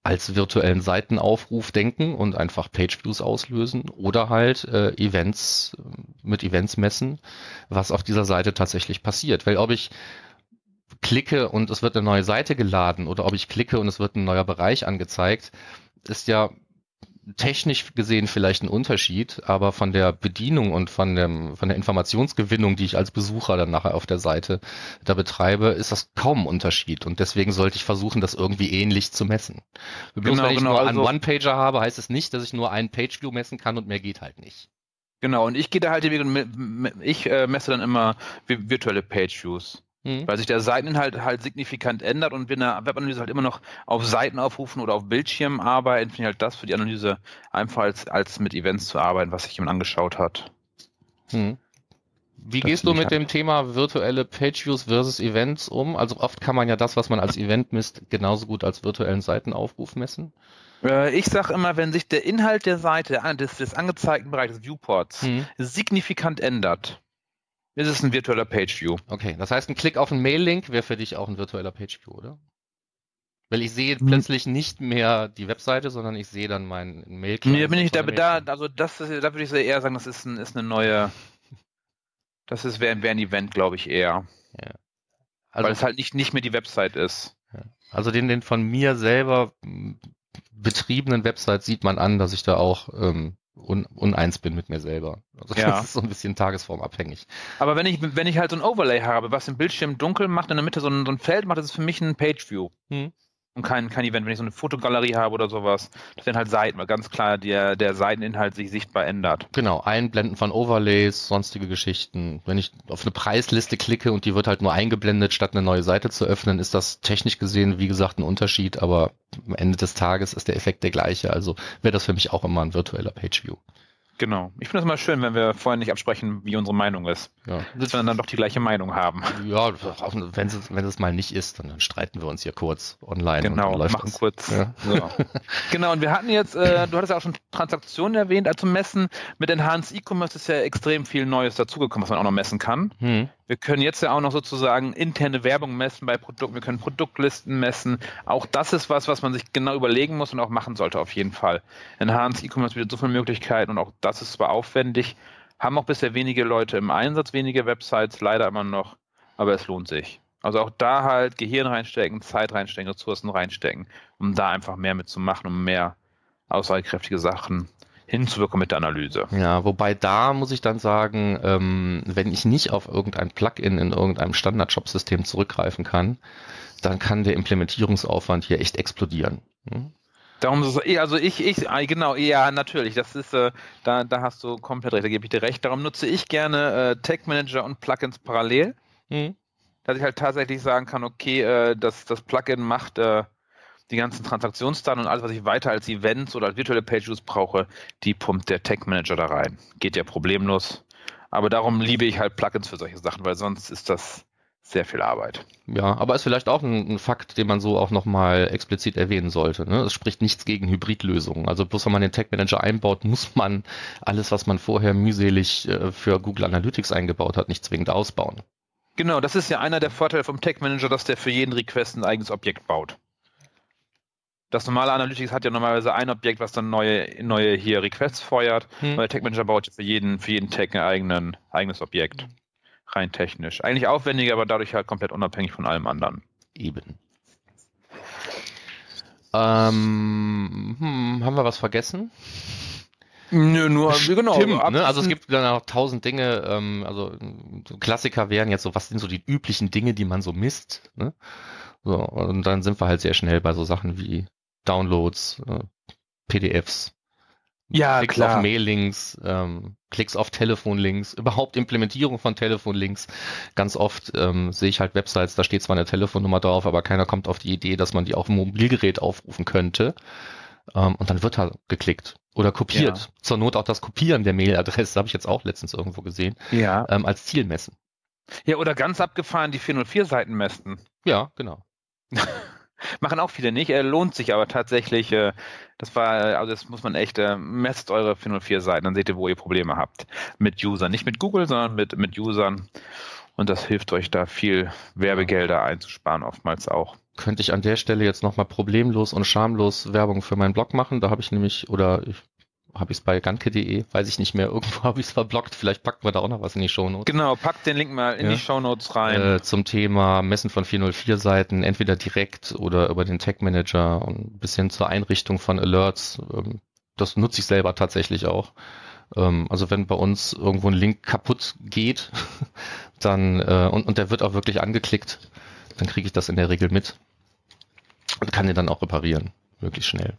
als virtuellen Seitenaufruf denken und einfach Pageviews auslösen oder halt äh, Events äh, mit Events messen, was auf dieser Seite tatsächlich passiert. Weil ob ich klicke und es wird eine neue Seite geladen oder ob ich klicke und es wird ein neuer Bereich angezeigt, ist ja technisch gesehen vielleicht ein Unterschied, aber von der Bedienung und von, dem, von der Informationsgewinnung, die ich als Besucher dann nachher auf der Seite da betreibe, ist das kaum ein Unterschied. Und deswegen sollte ich versuchen, das irgendwie ähnlich zu messen. Bloß genau, wenn ich genau, nur einen also, One-Pager habe, heißt es nicht, dass ich nur einen Page-View messen kann und mehr geht halt nicht. Genau, und ich gehe da halt, ich äh, messe dann immer virtuelle Page-Views. Mhm. Weil sich der Seiteninhalt halt signifikant ändert und wir in der Webanalyse halt immer noch auf Seiten aufrufen oder auf Bildschirmen arbeiten, finde ich halt das für die Analyse einfach als, als mit Events zu arbeiten, was sich jemand angeschaut hat. Mhm. Wie das gehst du mit halt dem Thema virtuelle Pageviews versus Events um? Also oft kann man ja das, was man als Event misst, genauso gut als virtuellen Seitenaufruf messen. Äh, ich sage immer, wenn sich der Inhalt der Seite, des, des angezeigten Bereichs, des Viewports, mhm. signifikant ändert, ist es ein virtueller Pageview. Okay, das heißt, ein Klick auf einen Mail-Link wäre für dich auch ein virtueller Pageview, oder? Weil ich sehe hm. plötzlich nicht mehr die Webseite, sondern ich sehe dann meinen mail Nee, bin ich da, da, also das ist, da würde ich eher sagen, das ist, ein, ist eine neue, das ist wäre wär ein Event, glaube ich, eher. Ja. Also, Weil es halt nicht, nicht mehr die Website ist. Ja. Also den, den von mir selber betriebenen Website sieht man an, dass ich da auch ähm, un, uneins bin mit mir selber. Also ja. das ist so ein bisschen tagesformabhängig. Aber wenn ich, wenn ich halt so ein Overlay habe, was den Bildschirm dunkel macht, in der Mitte so ein, so ein Feld macht, das ist für mich ein Pageview. Hm und kein, kein Event. Wenn ich so eine Fotogalerie habe oder sowas, das sind halt Seiten, weil ganz klar der, der Seiteninhalt sich sichtbar ändert. Genau, Einblenden von Overlays, sonstige Geschichten. Wenn ich auf eine Preisliste klicke und die wird halt nur eingeblendet, statt eine neue Seite zu öffnen, ist das technisch gesehen, wie gesagt, ein Unterschied, aber am Ende des Tages ist der Effekt der gleiche. Also wäre das für mich auch immer ein virtueller Pageview. Genau. Ich finde es immer schön, wenn wir vorher nicht absprechen, wie unsere Meinung ist. Ja. Dass wir dann doch die gleiche Meinung haben. Ja, wenn es, wenn es mal nicht ist, dann, dann streiten wir uns hier kurz online. Genau, machen das. kurz. Ja. So. genau, und wir hatten jetzt, äh, du hattest ja auch schon Transaktionen erwähnt, also Messen. Mit Enhanced E-Commerce ist ja extrem viel Neues dazugekommen, was man auch noch messen kann. Hm. Wir können jetzt ja auch noch sozusagen interne Werbung messen bei Produkten. Wir können Produktlisten messen. Auch das ist was, was man sich genau überlegen muss und auch machen sollte auf jeden Fall. Enhanced E-Commerce bietet so viele Möglichkeiten und auch das ist zwar aufwendig, haben auch bisher wenige Leute im Einsatz, wenige Websites, leider immer noch, aber es lohnt sich. Also auch da halt Gehirn reinstecken, Zeit reinstecken, Ressourcen reinstecken, um da einfach mehr mitzumachen, um mehr aussagekräftige Sachen hinzuwirken mit der Analyse. Ja, wobei da muss ich dann sagen, ähm, wenn ich nicht auf irgendein Plugin in irgendeinem Standard-Shop-System zurückgreifen kann, dann kann der Implementierungsaufwand hier echt explodieren. Hm? Darum ist es, also ich, ich, ah, genau, ja, natürlich, das ist, äh, da, da hast du komplett recht, da gebe ich dir recht. Darum nutze ich gerne äh, Tag Manager und Plugins parallel, mhm. dass ich halt tatsächlich sagen kann, okay, äh, das, das Plugin macht äh, die ganzen Transaktionsdaten und alles, was ich weiter als Events oder als virtuelle Page-Views brauche, die pumpt der Tech Manager da rein. Geht ja problemlos. Aber darum liebe ich halt Plugins für solche Sachen, weil sonst ist das sehr viel Arbeit. Ja, aber ist vielleicht auch ein, ein Fakt, den man so auch nochmal explizit erwähnen sollte. Ne? Es spricht nichts gegen Hybridlösungen. Also bloß wenn man den Tech Manager einbaut, muss man alles, was man vorher mühselig äh, für Google Analytics eingebaut hat, nicht zwingend ausbauen. Genau, das ist ja einer der Vorteile vom Tech Manager, dass der für jeden Request ein eigenes Objekt baut. Das normale Analytics hat ja normalerweise ein Objekt, was dann neue, neue hier Requests feuert, hm. weil der Tag Manager baut für jeden, für jeden Tag ein eigenen, eigenes Objekt. rein technisch. Eigentlich aufwendiger, aber dadurch halt komplett unabhängig von allem anderen. Eben. Ähm, hm, haben wir was vergessen? Nö, nur genau. Stimmt, ne? Also es gibt dann auch tausend Dinge, ähm, also so Klassiker wären jetzt so, was sind so die üblichen Dinge, die man so misst, ne? So, und dann sind wir halt sehr schnell bei so Sachen wie Downloads, äh, PDFs, ja, Klicks klar. auf Maillinks, ähm, Klicks auf Telefonlinks, überhaupt Implementierung von Telefonlinks. Ganz oft ähm, sehe ich halt Websites, da steht zwar eine Telefonnummer drauf, aber keiner kommt auf die Idee, dass man die auf dem Mobilgerät aufrufen könnte. Ähm, und dann wird halt geklickt oder kopiert. Ja. Zur Not auch das Kopieren der Mailadresse, habe ich jetzt auch letztens irgendwo gesehen, Ja. ähm, als Ziel messen. Ja, oder ganz abgefahren die 404-Seiten messen. Ja, genau. Machen auch viele nicht, äh, lohnt sich aber tatsächlich, äh, das war, äh, also das muss man echt, äh, messt eure 404-Seiten, dann seht ihr, wo ihr Probleme habt. Mit Usern, nicht mit Google, sondern mit, mit Usern. Und das hilft euch da viel Werbegelder einzusparen, oftmals auch. Könnte ich an der Stelle jetzt nochmal problemlos und schamlos Werbung für meinen Blog machen? Da habe ich nämlich, oder ich habe ich es bei ganke.de, weiß ich nicht mehr, irgendwo habe ich es verblockt, vielleicht packen wir da auch noch was in die Shownotes. Genau, packt den Link mal in Ja. die Shownotes rein. Äh, zum Thema Messen von 404 Seiten, entweder direkt oder über den Tag Manager und bis hin zur Einrichtung von Alerts. Ähm, das nutze ich selber tatsächlich auch. Ähm, also wenn bei uns irgendwo ein Link kaputt geht, dann äh, und, und der wird auch wirklich angeklickt, dann kriege ich das in der Regel mit und kann den dann auch reparieren, möglichst schnell.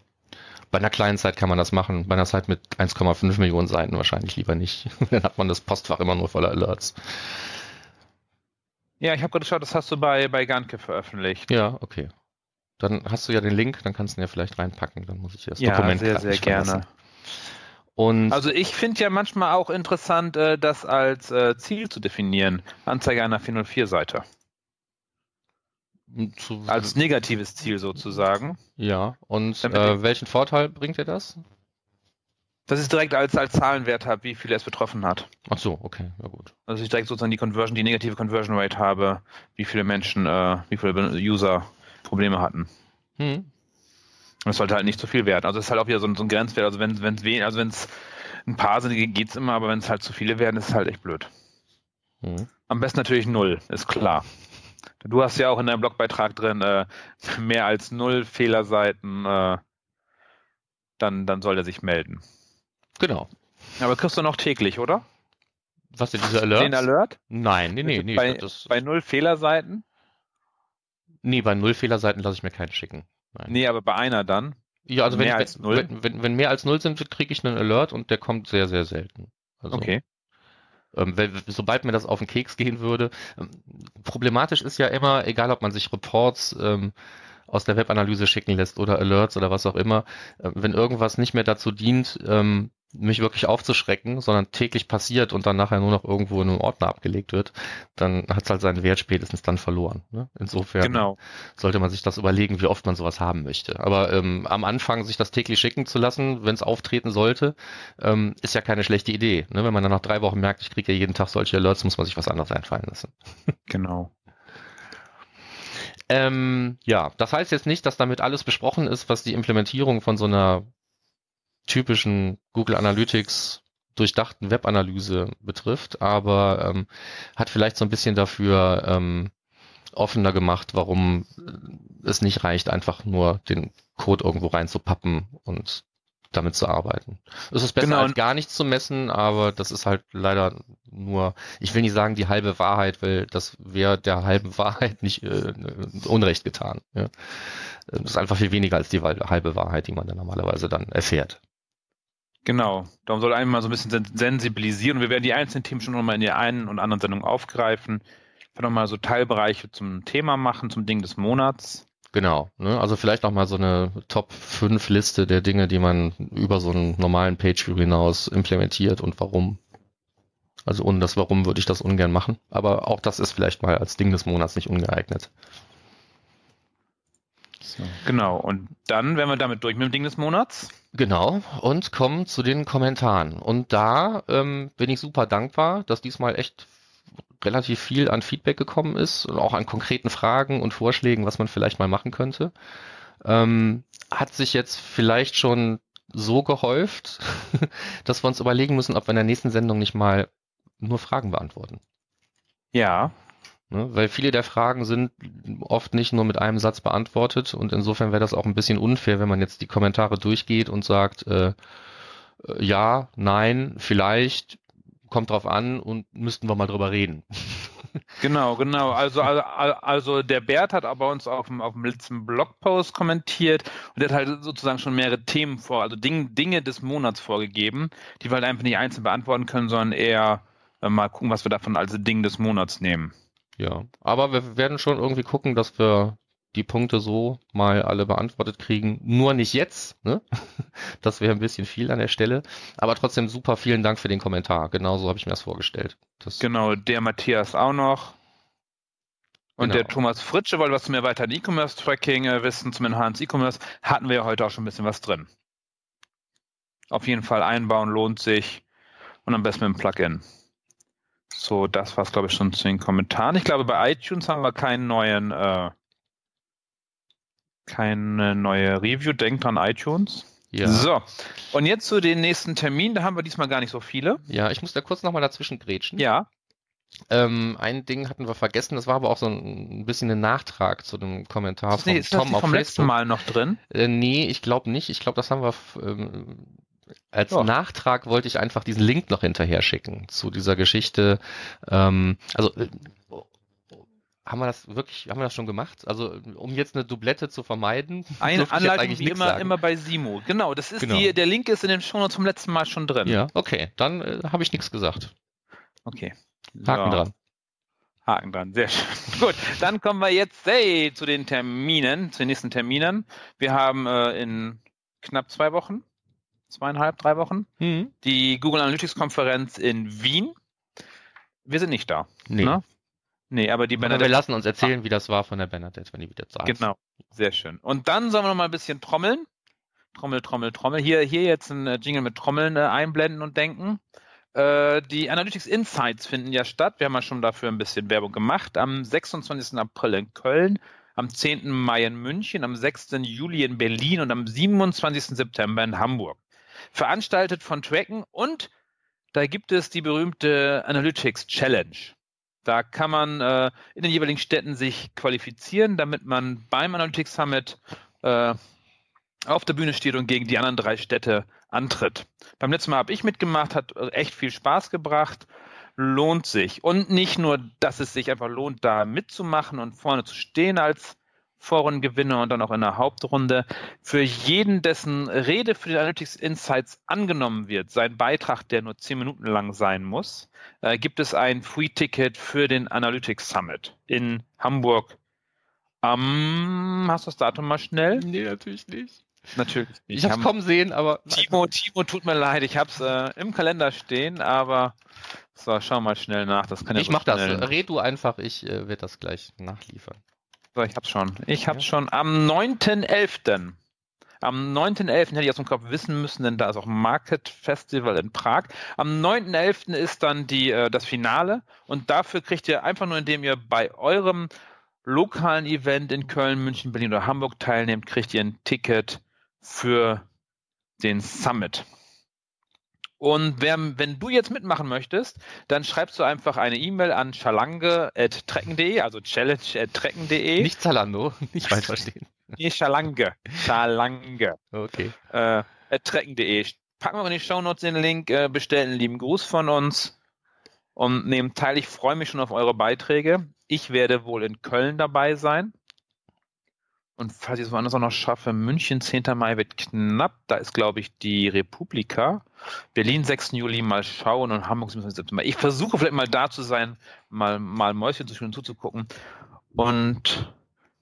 Bei einer kleinen Zeit kann man das machen, bei einer Zeit mit 1,5 Millionen Seiten wahrscheinlich lieber nicht. dann hat man das Postfach immer nur voller Alerts. ja, ich habe gerade geschaut, das hast du bei, bei Ganke veröffentlicht. Ja, okay. Dann hast du ja den Link, dann kannst du ihn ja vielleicht reinpacken, dann muss ich das Ja, Dokument sehr, sehr gerne. verlassen. Und Also ich finde ja manchmal auch interessant, äh, das als äh, Ziel zu definieren. Anzeige einer 404-Seite. Zu, Als negatives Ziel sozusagen. ja, und äh, welchen Vorteil bringt dir das? Dass ich direkt als, als Zahlenwert habe, wie viele es betroffen hat. Ach so, okay, ja gut. Also ich direkt sozusagen die Conversion, die negative Conversion Rate habe, wie viele Menschen, äh, wie viele User Probleme hatten. Hm. Und das sollte halt nicht zu viel werden. Also es ist halt auch wieder so ein, so ein Grenzwert. Also wenn es wen, also wenn es ein paar sind, geht's immer, aber wenn es halt zu viele werden, ist es halt echt blöd. Hm. Am besten natürlich null, ist klar. Du hast ja auch in deinem Blogbeitrag drin, äh, mehr als null Fehlerseiten, äh, dann, dann soll er sich melden. Genau. Aber kriegst du noch täglich, oder? Was denn diese Alerts? Den Alert? Nein, nee, nee, nee. bei, das, bei null Fehlerseiten? nee, bei null Fehlerseiten lasse ich mir keinen schicken. Nein. Nee, aber bei einer dann. ja, also wenn, mehr ich, als wenn, null? Wenn, wenn, wenn mehr als null sind, kriege ich einen Alert und der kommt sehr, sehr selten. Also, Okay. Ähm, sobald mir das auf den Keks gehen würde. Ähm, problematisch ist ja immer, egal ob man sich Reports ähm, aus der Webanalyse schicken lässt oder Alerts oder was auch immer, äh, wenn irgendwas nicht mehr dazu dient, mich wirklich aufzuschrecken, sondern täglich passiert und dann nachher nur noch irgendwo in einem Ordner abgelegt wird, dann hat es halt seinen Wert spätestens dann verloren. Ne? Insofern Genau. sollte man sich das überlegen, wie oft man sowas haben möchte. Aber ähm, am Anfang sich das täglich schicken zu lassen, wenn es auftreten sollte, ähm, ist ja keine schlechte Idee. Ne? Wenn man dann nach drei Wochen merkt, ich kriege ja jeden Tag solche Alerts, muss man sich was anderes einfallen lassen. Genau. Ähm, ja, das heißt jetzt nicht, dass damit alles besprochen ist, was die Implementierung von so einer typischen Google Analytics durchdachten Webanalyse betrifft, aber ähm, hat vielleicht so ein bisschen dafür ähm, offener gemacht, warum äh, es nicht reicht, einfach nur den Code irgendwo reinzupappen und damit zu arbeiten. Es ist besser Genau. als gar nichts zu messen, aber das ist halt leider nur, ich will nicht sagen die halbe Wahrheit, weil das wäre der halben Wahrheit nicht äh, Unrecht getan. Ja. Das ist einfach viel weniger als die halbe Wahrheit, die man dann normalerweise dann erfährt. Genau. Darum soll einmal so ein bisschen sen- sensibilisieren. Wir werden die einzelnen Themen schon nochmal in der einen und anderen Sendung aufgreifen. Ich werde nochmal so Teilbereiche zum Thema machen, zum Ding des Monats. Genau. Ne? Also vielleicht noch mal so eine Top 5 Liste der Dinge, die man über so einen normalen Pageview hinaus implementiert und warum. Also ohne das Warum würde ich das ungern machen. Aber auch das ist vielleicht mal als Ding des Monats nicht ungeeignet. Genau. Und dann wären wir damit durch mit dem Ding des Monats. Genau, und kommen zu den Kommentaren. Und da ähm, bin ich super dankbar, dass diesmal echt relativ viel an Feedback gekommen ist und auch an konkreten Fragen und Vorschlägen, was man vielleicht mal machen könnte. Ähm, hat sich jetzt vielleicht schon so gehäuft, dass wir uns überlegen müssen, ob wir in der nächsten Sendung nicht mal nur Fragen beantworten. Ja. Ne? Weil viele der Fragen sind oft nicht nur mit einem Satz beantwortet und insofern wäre das auch ein bisschen unfair, wenn man jetzt die Kommentare durchgeht und sagt, äh, äh ja, nein, vielleicht, kommt drauf an und müssten wir mal drüber reden. Genau, genau. Also, also, der Bert hat aber uns auf dem, auf dem letzten Blogpost kommentiert und der hat halt sozusagen schon mehrere Themen vor, also Ding, Dinge des Monats vorgegeben, die wir halt einfach nicht einzeln beantworten können, sondern eher äh, mal gucken, was wir davon als Ding des Monats nehmen. Ja, aber wir werden schon irgendwie gucken, dass wir die Punkte so mal alle beantwortet kriegen. Nur nicht jetzt, ne? Das wäre ein bisschen viel an der Stelle. Aber trotzdem super vielen Dank für den Kommentar. Genauso habe ich mir das vorgestellt. Das genau, der Matthias auch noch. Und genau. der Thomas Fritsche wollte was zum erweiterten E-Commerce-Tracking äh, wissen, zum Enhanced E-Commerce. Hatten wir ja heute auch schon ein bisschen was drin. Auf jeden Fall einbauen lohnt sich. Und am besten mit dem Plugin. So, das war es, glaube ich, schon zu den Kommentaren. Ich glaube, bei iTunes haben wir keinen neuen äh, keine neue Review. Denkt an iTunes. Ja. So, und jetzt zu den nächsten Terminen. Da haben wir diesmal gar nicht so viele. Ja, ich muss da kurz nochmal dazwischen grätschen. Ja. Ähm, ein Ding hatten wir vergessen, das war aber auch so ein, bisschen ein Nachtrag zu dem Kommentar von ist Tom das vom letzten Mal noch drin? Äh, nee, ich glaube nicht. Ich glaube, das haben wir ähm, als oh. Nachtrag wollte ich einfach diesen Link noch hinterher schicken zu dieser Geschichte. Ähm, also äh, haben wir das wirklich, haben wir das schon gemacht? Also um jetzt eine Doublette zu vermeiden. Eine Anleitung wie immer, immer bei Simo. Genau, das ist genau. die, der Link ist in den Shownotes vom letzten Mal schon drin. Ja, okay, dann äh, habe ich nichts gesagt. Okay. Haken so. dran. Haken dran, sehr schön. Gut, dann kommen wir jetzt hey, zu den Terminen, zu den nächsten Terminen. Wir haben äh, in knapp zwei Wochen, zweieinhalb, drei Wochen, mhm. die Google Analytics Konferenz in Wien. Wir sind nicht da. Nee. Ne? Nee, aber die Bernadette. Aber wir lassen uns erzählen, wie das war von der Bernadette, wenn die wieder ist. Genau, sehr schön. Und dann sollen wir noch mal ein bisschen trommeln. Trommel, Trommel, Trommel. Hier, hier jetzt ein äh, Jingle mit Trommeln äh, einblenden und denken. Äh, die Analytics Insights finden ja statt. Wir haben ja schon dafür ein bisschen Werbung gemacht. Am 26. April in Köln, am 10. Mai in München, am 6. Juli in Berlin und am 27. September in Hamburg. Veranstaltet von Tracken und da gibt es die berühmte Analytics Challenge. Da kann man äh, in den jeweiligen Städten sich qualifizieren, damit man beim Analytics Summit äh, auf der Bühne steht und gegen die anderen drei Städte antritt. Beim letzten Mal habe ich mitgemacht, hat echt viel Spaß gebracht, lohnt sich. Und nicht nur, dass es sich einfach lohnt, da mitzumachen und vorne zu stehen als Vorrundengewinner und dann auch in der Hauptrunde. Für jeden, dessen Rede für die Analytics Insights angenommen wird, sein Beitrag, der nur zehn Minuten lang sein muss, äh, gibt es ein Free-Ticket für den Analytics Summit in Hamburg. Um, hast du das Datum mal schnell? Nee, natürlich nicht. Natürlich nicht. Ich hab's kommen sehen, aber. Timo, Timo, tut mir leid, ich hab's äh, im Kalender stehen, aber so, schau mal schnell nach. Das kann ja ich mach schnell. das. Red du einfach, ich äh, werde das gleich nachliefern. So, ich hab's schon. Ich hab's ja. schon am 9.11. Am 9.11. hätte ich aus dem Kopf wissen müssen, denn da ist auch Market Festival in Prag. Am 9.11. ist dann die, äh, das Finale und dafür kriegt ihr einfach nur, indem ihr bei eurem lokalen Event in Köln, München, Berlin oder Hamburg teilnehmt, kriegt ihr ein Ticket für den Summit. Und wer, wenn du jetzt mitmachen möchtest, dann schreibst du einfach eine E-Mail an schalange.trecken.de, also challenge.trecken.de. Nicht Zalando, nicht falsch verstehen. Nee, Schalange. Schalange. Okay. Äh, trecken.de. Packen wir in die Show Notes den Link, äh, bestellen einen lieben Gruß von uns und nehmen teil. Ich freue mich schon auf eure Beiträge. Ich werde wohl in Köln dabei sein. Und falls ich es woanders auch noch schaffe, München 10. Mai wird knapp. Da ist, glaube ich, die Republika. Berlin 6. Juli mal schauen und Hamburg 27. September. Ich versuche vielleicht mal da zu sein, mal, mal Mäuschen zu und zuzugucken. Und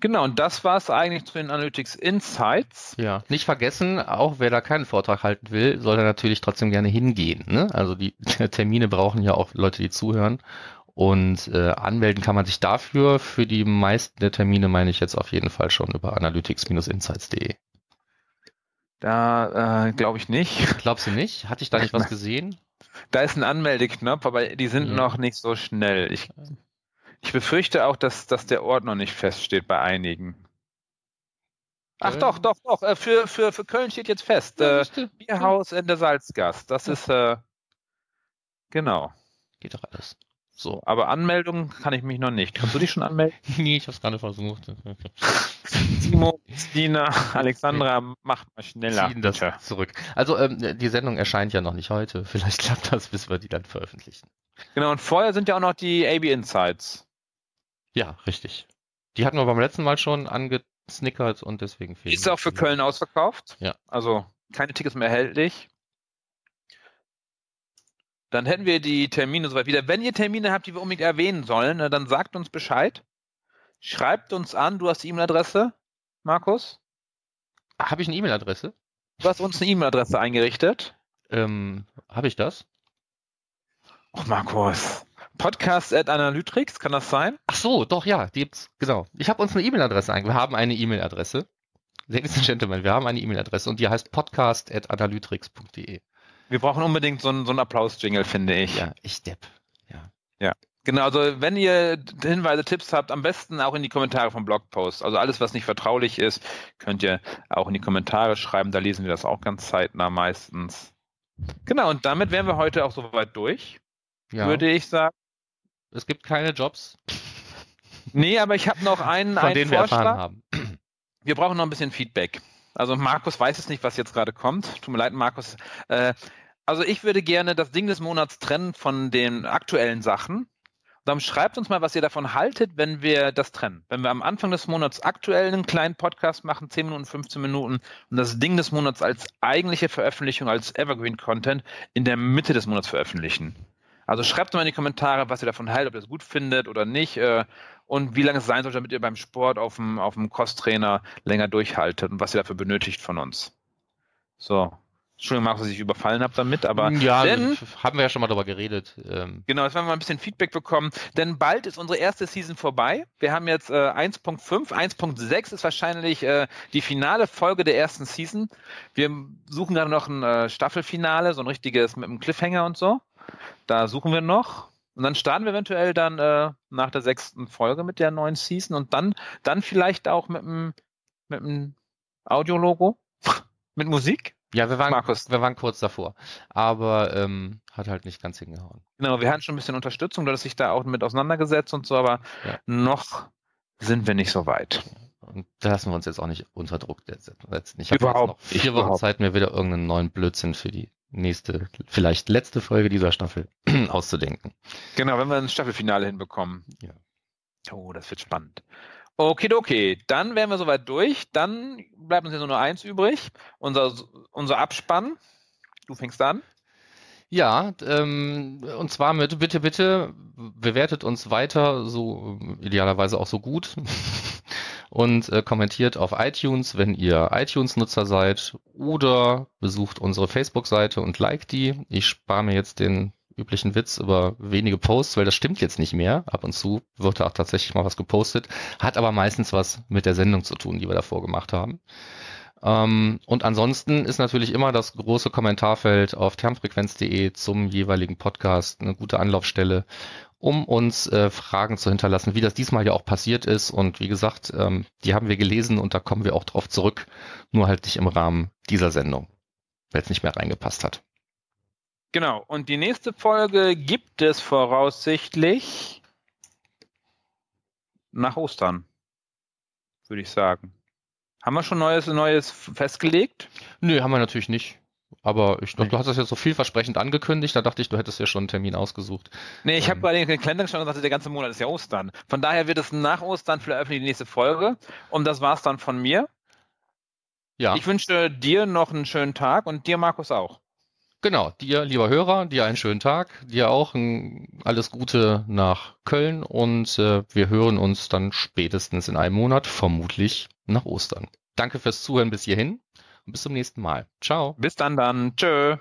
genau, und das war es eigentlich zu den Analytics Insights. Ja, nicht vergessen, auch wer da keinen Vortrag halten will, soll da natürlich trotzdem gerne hingehen. Ne? Also die Termine brauchen ja auch Leute, die zuhören. Und äh, anmelden kann man sich dafür. Für die meisten der Termine meine ich jetzt auf jeden Fall schon über analytics-insights.de. Da äh, glaube ich nicht. Glaubst du nicht? Hatte ich da nicht was gesehen? Da ist ein Anmeldeknopf, aber die sind ja. noch nicht so schnell. Ich, ich befürchte auch, dass, dass der Ort noch nicht feststeht bei einigen. Ach äh. doch, doch, doch. Äh, für, für, für Köln steht jetzt fest. Ja, äh, Bierhaus in der Salzgast. Das ist äh, genau. Geht doch alles. So, aber Anmeldungen kann ich mich noch nicht. Kannst du dich schon anmelden? nee, ich habe es gerade versucht. Timo, Stina, Alexandra, mach mal schneller. Ziehen das bitte. zurück. Also ähm, die Sendung erscheint ja noch nicht heute. Vielleicht klappt das, bis wir die dann veröffentlichen. Genau, und vorher sind ja auch noch die AB Insights. Ja, richtig. Die hatten wir beim letzten Mal schon angesnickert und deswegen fehlen. Ist auch für Köln ausverkauft. Ja. Also keine Tickets mehr erhältlich. Dann hätten wir die Termine soweit wieder. Wenn ihr Termine habt, die wir unbedingt erwähnen sollen, na, dann sagt uns Bescheid. Schreibt uns an. Du hast die E-Mail-Adresse, Markus? Habe ich eine E-Mail-Adresse? Du hast uns eine E-Mail-Adresse eingerichtet. Ähm, Habe ich das? Oh, Markus. Podcast at Analytrix, kann das sein? Ach so, doch, ja, die gibt's, genau. Ich habe uns eine E-Mail-Adresse eingegeben. Wir haben eine E-Mail-Adresse. Ladies and Gentlemen, wir haben eine E-Mail-Adresse und die heißt podcast.analytrix.de. Wir brauchen unbedingt so einen, so einen Applaus-Jingle, finde ich. Ja, ich depp. Genau, also wenn ihr Hinweise, Tipps habt, am besten auch in die Kommentare vom Blogpost. Also alles, was nicht vertraulich ist, könnt ihr auch in die Kommentare schreiben. Da lesen wir das auch ganz zeitnah meistens. Genau, und damit wären wir heute auch soweit durch, Ja, würde ich sagen. es gibt keine Jobs, Nee, aber ich habe noch einen, von einen denen wir erfahren Vorschlag. haben. Wir brauchen noch ein bisschen Feedback. Also Markus weiß es nicht, was jetzt gerade kommt. Tut mir leid, Markus. Äh, also ich würde gerne das Ding des Monats trennen von den aktuellen Sachen. Dann schreibt uns mal, was ihr davon haltet, wenn wir das trennen. Wenn wir am Anfang des Monats aktuell einen kleinen Podcast machen, 10 Minuten, 15 Minuten, und das Ding des Monats als eigentliche Veröffentlichung, als Evergreen Content in der Mitte des Monats veröffentlichen. Also schreibt mal in die Kommentare, was ihr davon haltet, ob ihr das gut findet oder nicht, äh, und wie lange es sein sollte, damit ihr beim Sport auf dem, auf dem Crosstrainer länger durchhaltet und was ihr dafür benötigt von uns. So. Entschuldigung, Markus, dass ich überfallen habe damit, aber ja, denn, haben wir ja schon mal drüber geredet. Ähm, genau, jetzt werden wir mal ein bisschen Feedback bekommen, denn bald ist unsere erste Season vorbei. Wir haben jetzt äh, 1.5, 1.6 ist wahrscheinlich äh, die finale Folge der ersten Season. Wir suchen gerade noch ein äh, Staffelfinale, so ein richtiges mit einem Cliffhanger und so. Da suchen wir noch. Und dann starten wir eventuell dann äh, nach der sechsten Folge mit der neuen Season und dann, dann vielleicht auch mit einem mit einem Audiologo, mit Musik. Ja, wir waren, Markus. wir waren kurz davor, aber ähm, hat halt nicht ganz hingehauen. Genau, wir hatten schon ein bisschen Unterstützung, du hast dich da auch mit auseinandergesetzt und so, aber Ja. noch sind wir nicht so weit. Und da lassen wir uns jetzt auch nicht unter Druck setzen. Ich habe noch vier Wochen überhaupt. Zeit, mir wieder irgendeinen neuen Blödsinn für die nächste, vielleicht letzte Folge dieser Staffel auszudenken. Genau, wenn wir ein Staffelfinale hinbekommen. Ja. Oh, das wird spannend. Okay, dann wären wir soweit durch. Dann bleibt uns jetzt nur eins übrig. Unser, unser Abspann. Du fängst an. Ja, ähm, und zwar mit bitte, bitte bewertet uns weiter, so idealerweise auch so gut und äh, kommentiert auf iTunes, wenn ihr iTunes-Nutzer seid oder besucht unsere Facebook-Seite und liked die. Ich spare mir jetzt den üblichen Witz über wenige Posts, weil das stimmt jetzt nicht mehr. Ab und zu wird da auch tatsächlich mal was gepostet, hat aber meistens was mit der Sendung zu tun, die wir davor gemacht haben. Ähm, und ansonsten ist natürlich immer das große Kommentarfeld auf termfrequenz.de zum jeweiligen Podcast eine gute Anlaufstelle, um uns äh, Fragen zu hinterlassen, wie das diesmal ja auch passiert ist. Und wie gesagt, ähm, die haben wir gelesen und da kommen wir auch drauf zurück, nur halt nicht im Rahmen dieser Sendung, weil es nicht mehr reingepasst hat. Genau. Und die nächste Folge gibt es voraussichtlich nach Ostern, würde ich sagen. Haben wir schon Neues, Neues festgelegt? Nö, haben wir natürlich nicht. Aber ich glaube, du hast das jetzt so vielversprechend angekündigt, da dachte ich, du hättest ja schon einen Termin ausgesucht. Nee, ich habe Ähm. gerade in den Kalender geschaut und gesagt, der ganze Monat ist ja Ostern. Von daher wird es nach Ostern veröffentlicht die nächste Folge. Und das war's dann von mir. Ja, Ich wünsche dir noch einen schönen Tag und dir, Markus, auch. Genau. Dir, lieber Hörer, dir einen schönen Tag, dir auch ein, alles Gute nach Köln und äh, wir hören uns dann spätestens in einem Monat, vermutlich nach Ostern. Danke fürs Zuhören bis hierhin und bis zum nächsten Mal. Ciao. Bis dann dann. Tschö.